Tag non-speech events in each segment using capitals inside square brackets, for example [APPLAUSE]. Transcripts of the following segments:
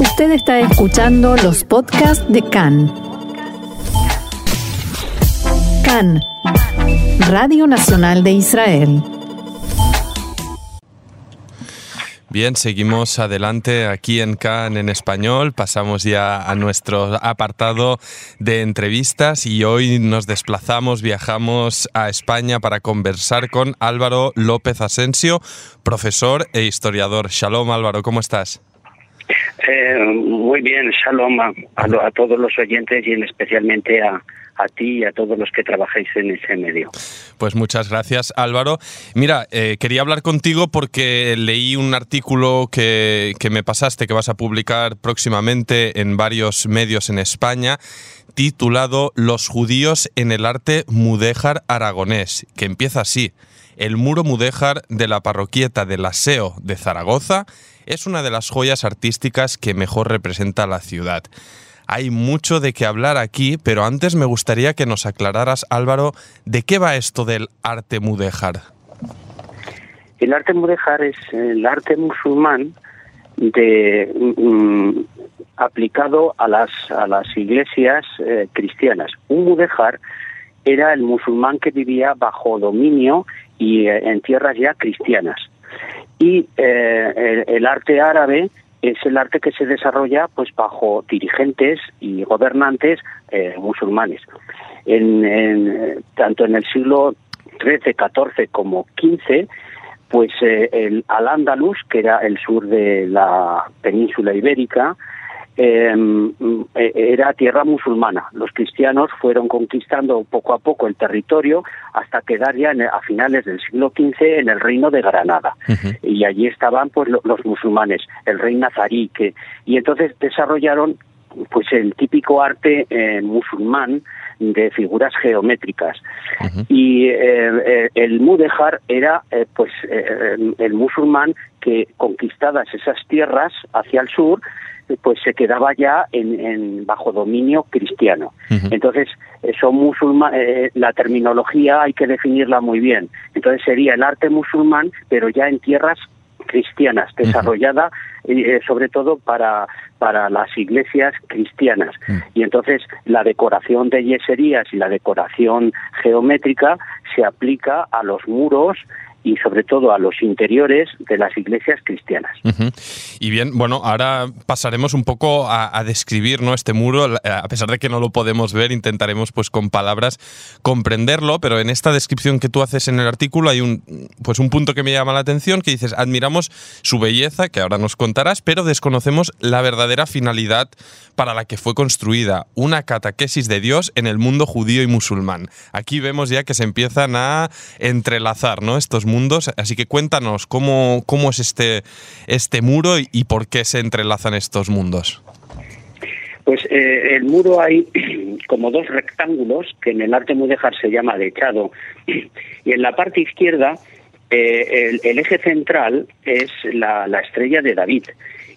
Usted está escuchando los podcasts de CAN. CAN, Radio Nacional de Israel. Bien, seguimos adelante aquí en CAN en español. Pasamos ya a nuestro apartado de entrevistas y hoy nos desplazamos, viajamos a España para conversar con Álvaro López Asensio, profesor e historiador. Shalom Álvaro, ¿cómo estás? Eh, muy bien, shalom a, a, todos los oyentes y especialmente a, a ti y a todos los que trabajáis en ese medio. Pues muchas gracias Álvaro. Mira, eh, quería hablar contigo porque leí un artículo que, que me pasaste, que vas a publicar próximamente en varios medios en España titulado Los judíos en el arte mudéjar aragonés, que empieza así. El muro mudéjar de la parroquieta del Aseo de Zaragoza es una de las joyas artísticas que mejor representa la ciudad. Hay mucho de qué hablar aquí, pero antes me gustaría que nos aclararas, Álvaro, de qué va esto del arte mudéjar. El arte mudéjar es el arte musulmán de, mm, aplicado a las, a las iglesias eh, cristianas. Un mudéjar era el musulmán que vivía bajo dominio y eh, en tierras ya cristianas. Y eh, el, arte árabe es el arte que se desarrolla pues bajo dirigentes y gobernantes eh, musulmanes. En, tanto en el siglo XIII, XIV como XV, pues el Al-Ándalus, que era el sur de la península ibérica, eh, era tierra musulmana. Los cristianos fueron conquistando poco a poco el territorio hasta quedar ya a finales del siglo XV en el reino de Granada. Y allí estaban pues los musulmanes, el rey nazarí, que, y entonces desarrollaron pues el típico arte eh, musulmán de figuras geométricas y eh, eh, el mudéjar era eh, pues el musulmán que conquistadas esas tierras hacia el sur pues se quedaba ya en, en bajo dominio cristiano. Entonces, son musulmán, eh, la terminología hay que definirla muy bien. Entonces sería el arte musulmán, pero ya en tierras cristianas, desarrollada eh, sobre todo para, para las iglesias cristianas. Y entonces la decoración de yeserías y la decoración geométrica se aplica a los muros y sobre todo a los interiores de las iglesias cristianas. Y bien, bueno, ahora pasaremos un poco a, a, describir ¿no? este muro, a pesar de que no lo podemos ver, intentaremos pues con palabras comprenderlo, pero en esta descripción que tú haces en el artículo hay un, pues un punto que me llama la atención, que dices, admiramos su belleza, que ahora nos contarás, pero desconocemos la verdadera finalidad para la que fue construida, una catequesis de Dios en el mundo judío y musulmán. Aquí vemos ya que se empiezan a entrelazar ¿no? estos mundos, así que cuéntanos cómo, cómo es este, este muro y, por qué se entrelazan estos mundos. Pues eh, el muro hay [CLEARS THROAT] como dos rectángulos que en el arte mudéjar se llama dechado. [CLEARS THROAT] Y en la parte izquierda eh, el, eje central es la, estrella de David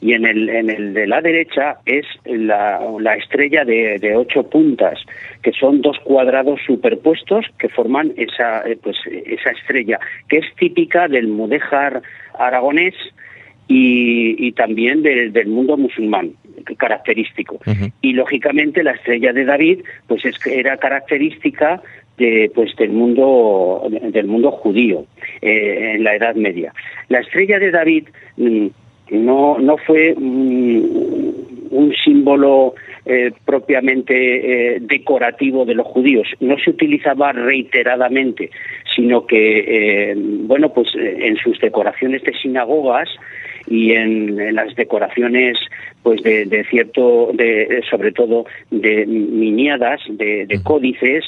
y en el, en el de la derecha es la, la estrella de, de, ocho puntas, que son dos cuadrados superpuestos que forman esa, eh, pues, esa estrella, que es típica del mudéjar aragonés y, y también de, del mundo musulmán característico. Uh -huh. Y lógicamente la estrella de David pues es que era característica de, pues del mundo del mundo judío eh, en la Edad Media. La estrella de David mmm, no no fue un símbolo eh, propiamente eh, decorativo de los judíos, no se utilizaba reiteradamente, sino que eh, bueno pues en sus decoraciones de sinagogas y en, en las decoraciones pues de, de cierto de, sobre todo de miniadas de, de códices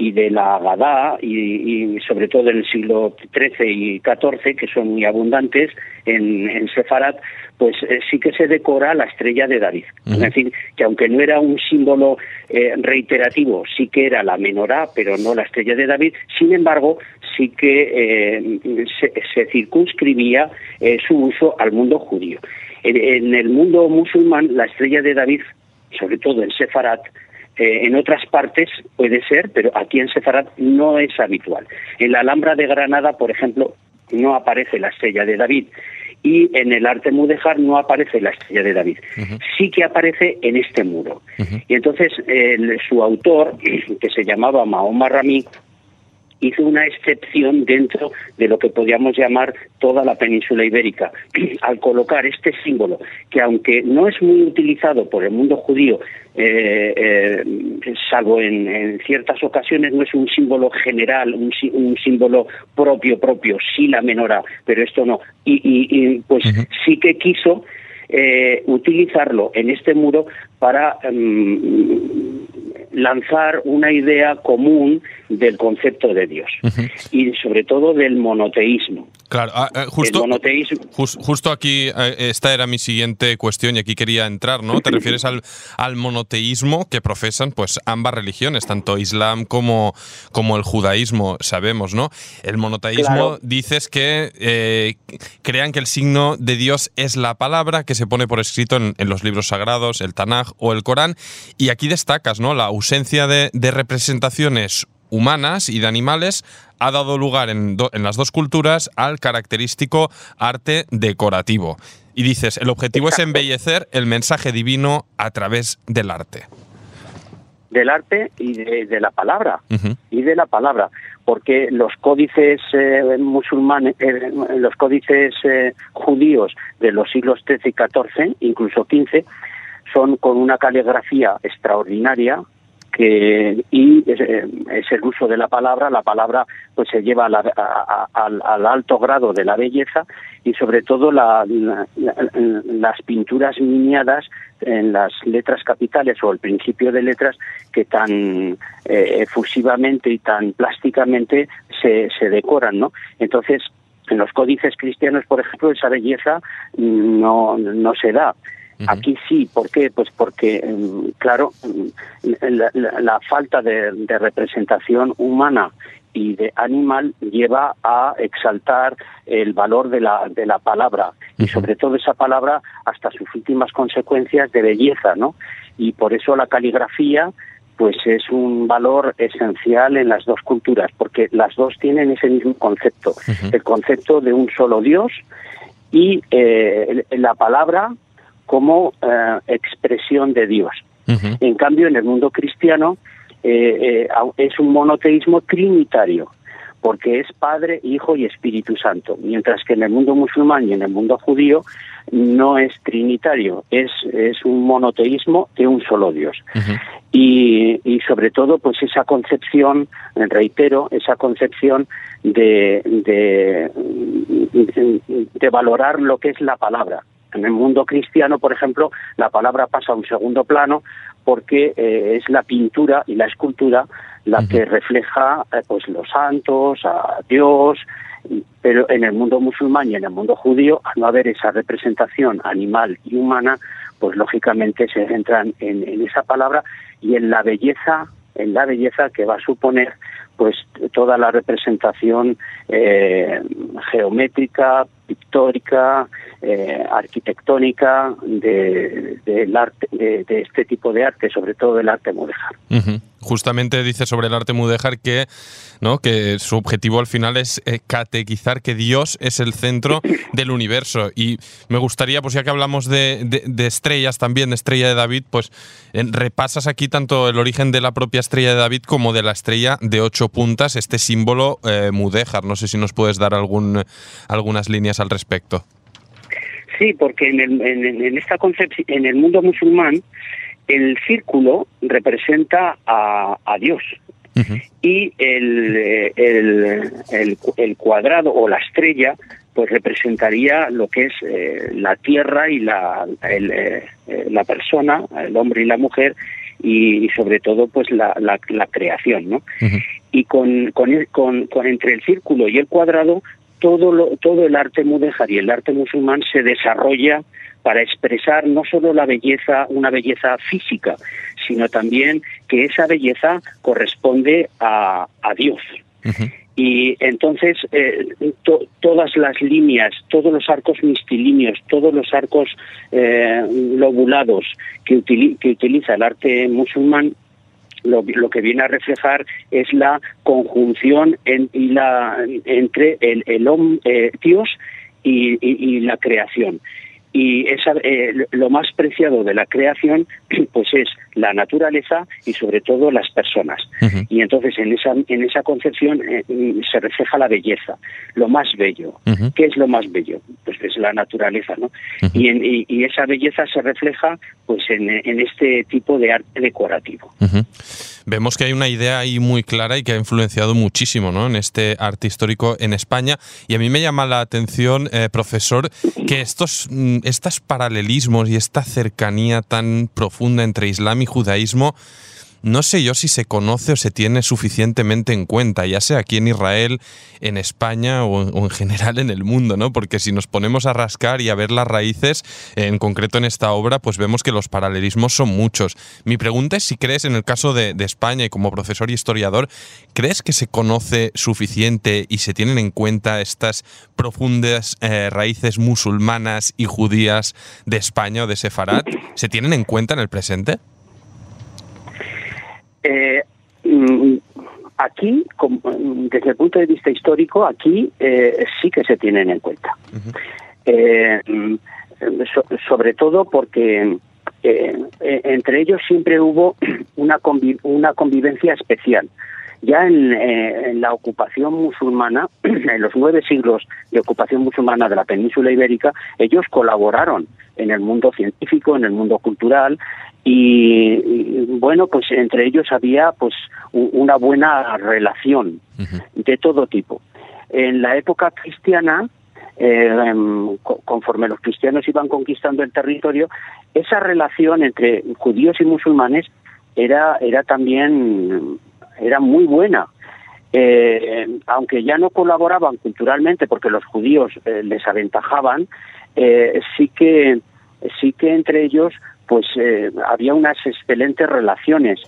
y de la Agadá y, y, sobre todo en el siglo XIII y XIV, que son muy abundantes en, en Sefarat, pues eh, sí que se decora la estrella de David. Uh -huh. Es decir, que aunque no era un símbolo eh, reiterativo, sí que era la menorá, pero no la estrella de David, sin embargo, sí que eh, se, se, circunscribía eh, su uso al mundo judío. En, en el mundo musulmán, la estrella de David, sobre todo en Sefarat, eh, en otras partes puede ser, pero aquí en Sefarat no es habitual. En la Alhambra de Granada, por ejemplo, no aparece la estrella de David y en el arte mudéjar no aparece la estrella de David. Sí que aparece en este muro. Y entonces su autor, [CLEARS THROAT] que se llamaba Mahoma Rami, hizo una excepción dentro de lo que podríamos llamar toda la península ibérica, [CLEARS THROAT] al colocar este símbolo, que aunque no es muy utilizado por el mundo judío, eh, eh, salvo en, ciertas ocasiones, no es un símbolo general, un, símbolo propio, propio, sí la menora, pero esto no. Y, pues sí que quiso eh, utilizarlo en este muro para em, lanzar una idea común del concepto de Dios y sobre todo del monoteísmo. Claro, ah, eh, justo, justo aquí, eh, esta era mi siguiente cuestión y aquí quería entrar, ¿no? Te [LAUGHS] refieres al, al monoteísmo que profesan pues ambas religiones, tanto Islam como, como el judaísmo, sabemos, ¿no? El monoteísmo dices que eh, crean que el signo de Dios es la palabra que se pone por escrito en, los libros sagrados, el Tanaj o el Corán, y aquí destacas, ¿no? La ausencia de, de representaciones humanas y de animales ha dado lugar en, las dos culturas al característico arte decorativo. Y dices, el objetivo es embellecer el mensaje divino a través del arte. Del arte y de, la palabra. Y de la palabra. Porque los códices eh, musulmanes, eh, los códices eh, judíos de los siglos XIII y XIV, incluso XV, son con una caligrafía extraordinaria, y eh, es, el uso de la palabra, la palabra pues se lleva al, alto grado de la belleza y sobre todo las pinturas miniadas en las letras capitales o el principio de letras que tan eh, efusivamente y tan plásticamente se, se decoran, ¿no? Entonces, en los códices cristianos, por ejemplo, esa belleza no, no se da. Aquí sí, ¿por qué? Pues porque, em, claro, em, la, falta de, representación humana y de animal lleva a exaltar el valor de la, de la palabra. Y sobre todo esa palabra hasta sus últimas consecuencias de belleza, ¿no? Y por eso la caligrafía pues es un valor esencial en las dos culturas, porque las dos tienen ese mismo concepto, el concepto de un solo Dios y eh, la palabra como eh, expresión de Dios. En cambio, en el mundo cristiano eh, eh, es un monoteísmo trinitario, porque es Padre, Hijo y Espíritu Santo, mientras que en el mundo musulmán y en el mundo judío no es trinitario, es, es un monoteísmo de un solo Dios. y, y, sobre todo, pues esa concepción, reitero, esa concepción de, de, de valorar lo que es la palabra, en el mundo cristiano, por ejemplo, la palabra pasa a un segundo plano porque eh, es la pintura y la escultura la que refleja eh, pues los santos, a Dios, pero en el mundo musulmán y en el mundo judío, al no haber esa representación animal y humana, pues lógicamente se centran en, en esa palabra y en la belleza, en la belleza que va a suponer pues toda la representación eh, geométrica, pictórica, eh, arquitectónica de, arte, de, este tipo de arte, sobre todo del arte mudéjar. Justamente dice sobre el arte mudéjar que, ¿no? que su objetivo al final es eh, catequizar que Dios es el centro [LAUGHS] del universo. Y me gustaría, pues ya que hablamos de, estrellas también, de estrella de David, pues repasas aquí tanto el origen de la propia estrella de David como de la estrella de ocho puntas, este símbolo eh, mudéjar. No sé si nos puedes dar algún, algunas líneas al respecto. Sí, porque en, el, en, esta concepción, en el mundo musulmán, el círculo representa a, Dios. Y el, el, cuadrado o la estrella pues representaría lo que es eh, la tierra y la, eh, la persona, el hombre y la mujer y, sobre todo pues la, la, creación, ¿no? Y con, con, con, con, entre el círculo y el cuadrado todo, todo el arte mudéjar y el arte musulmán se desarrolla para expresar no solo la belleza, una belleza física, sino también que esa belleza corresponde a, Dios. Y entonces eh, todas las líneas, todos los arcos mistilíneos, todos los arcos eh, lobulados que, que utiliza el arte musulmán lo, que viene a reflejar es la conjunción en, y la, entre el, el eh, Dios y la creación y esa, eh, lo más preciado de la creación [CLEARS THROAT] pues es la naturaleza y sobre todo las personas. Y entonces en esa en esa concepción eh, se refleja la belleza lo más bello. Qué es lo más bello pues es la naturaleza no y, y, esa belleza se refleja pues en, en este tipo de arte decorativo. Vemos que hay una idea ahí muy clara y que ha influenciado muchísimo ¿no? en este arte histórico en España. Y a mí me llama la atención eh, profesor que estos mm, estos paralelismos y esta cercanía tan profunda entre Islam y judaísmo no sé yo si se conoce o se tiene suficientemente en cuenta, ya sea aquí en Israel, en España o, en general en el mundo, ¿no? Porque si nos ponemos a rascar y a ver las raíces, en concreto en esta obra, pues vemos que los paralelismos son muchos. Mi pregunta es si crees, en el caso de, España y como profesor y historiador, ¿crees que se conoce suficiente y se tienen en cuenta estas profundas eh, raíces musulmanas y judías de España o de Sefarad? ¿Se tienen en cuenta en el presente? Eh, mm, aquí, desde el punto de vista histórico, aquí eh, sí que se tienen en cuenta. Eh, mm, sobre todo porque entre ellos siempre hubo [CLEARS THROAT] una, una convivencia especial. Ya en, la ocupación musulmana, [CLEARS THROAT] en los nueve siglos de ocupación musulmana de la península ibérica, ellos colaboraron en el mundo científico, en el mundo cultural, y, bueno pues entre ellos había pues una buena relación de todo tipo. En la época cristiana eh, em, conforme los cristianos iban conquistando el territorio esa relación entre judíos y musulmanes era era también era muy buena. Eh, aunque ya no colaboraban culturalmente porque los judíos eh, les aventajaban sí que sí que entre ellos pues eh, había unas excelentes relaciones.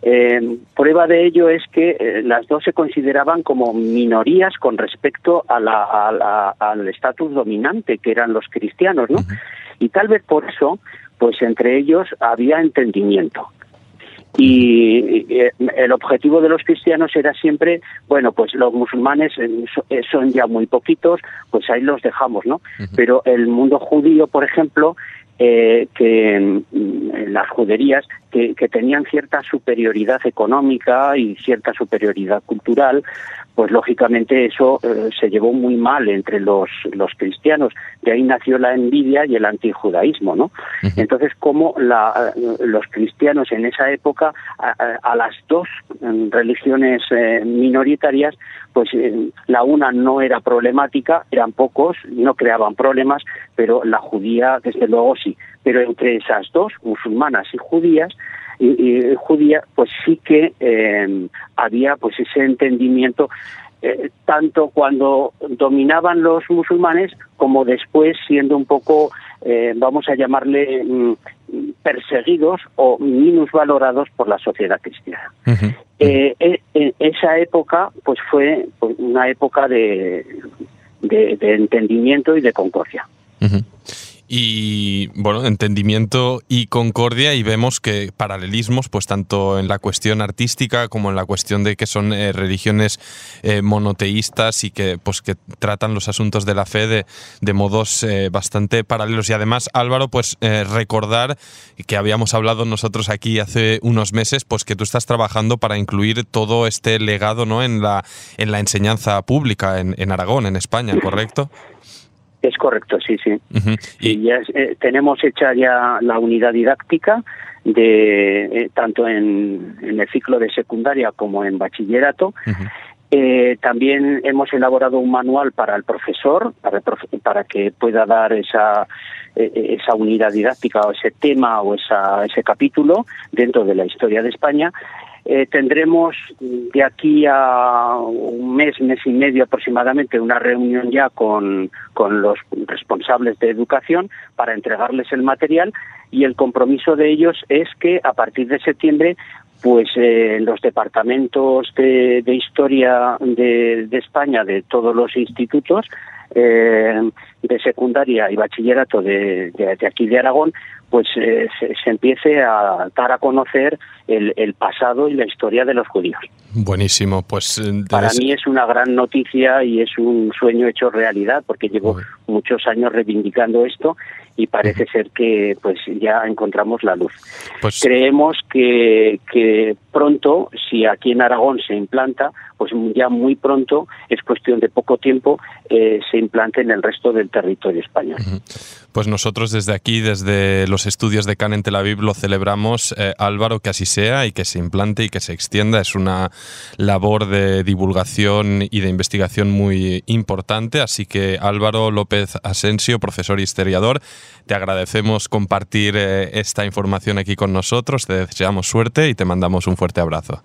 Eh, prueba de ello es que eh, las dos se consideraban como minorías con respecto a la, al estatus dominante que eran los cristianos, ¿no? Y tal vez por eso, pues entre ellos había entendimiento. Y el objetivo de los cristianos era siempre, bueno, pues los musulmanes son ya muy poquitos, pues ahí los dejamos, ¿no? Pero el mundo judío, por ejemplo, eh, que en las juderías que, tenían cierta superioridad económica y cierta superioridad cultural, pues lógicamente eso eh, se llevó muy mal entre los, los cristianos. De ahí nació la envidia y el antijudaísmo, ¿no? Entonces, como la, los cristianos en esa época, a, las dos mm, religiones eh, minoritarias, pues eh, la una no era problemática, eran pocos, no creaban problemas, pero la judía, desde luego, sí. Pero entre esas dos, musulmanas y judías, y, judía, pues sí que eh, había pues ese entendimiento eh, tanto cuando dominaban los musulmanes como después siendo un poco, vamos a llamarle, mm, perseguidos o minusvalorados por la sociedad cristiana. Eh, eh, esa época pues fue pues, una época de, de, entendimiento y de concordia y bueno, entendimiento y concordia y vemos que paralelismos, pues tanto en la cuestión artística como en la cuestión de que son eh, religiones eh, monoteístas y que pues que tratan los asuntos de la fe de, de modos eh, bastante paralelos. Y además Álvaro pues recordar que habíamos hablado nosotros aquí hace unos meses pues que tú estás trabajando para incluir todo este legado no en la en la enseñanza pública en, en Aragón en España correcto es correcto, sí, sí. Y ya eh, tenemos hecha ya la unidad didáctica de eh, tanto en, el ciclo de secundaria como en bachillerato. Eh, también hemos elaborado un manual para el profesor, para, para que pueda dar esa, esa unidad didáctica o ese tema o esa, ese capítulo dentro de la historia de España eh, tendremos de aquí a un mes, mes y medio aproximadamente, una reunión ya con, con los responsables de educación para entregarles el material y el compromiso de ellos es que a partir de septiembre pues eh, los departamentos de, historia de, España de todos los institutos eh, de secundaria y bachillerato de, de, aquí de Aragón, pues eh, se, empiece a dar a conocer el, el, pasado y la historia de los judíos. Buenísimo, pues eh, para mí es una gran noticia y es un sueño hecho realidad porque llevo muchos años reivindicando esto y parece ser que pues ya encontramos la luz. Pues Creemos que, que pronto, si aquí en Aragón se implanta, pues ya muy pronto, es cuestión de poco tiempo, eh, se implante en el resto del territorio español. Pues nosotros desde aquí, desde los estudios de CAN en Tel Aviv, lo celebramos, eh, Álvaro, que así sea y que se implante y que se extienda. Es una labor de divulgación y de investigación muy importante. Así que Álvaro López Asensio, profesor y historiador, te agradecemos compartir eh, esta información aquí con nosotros, te deseamos suerte y te mandamos un fuerte abrazo.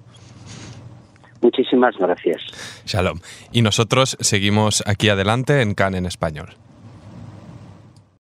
Muchísimas gracias. Shalom. Y nosotros seguimos aquí adelante en CAN en español.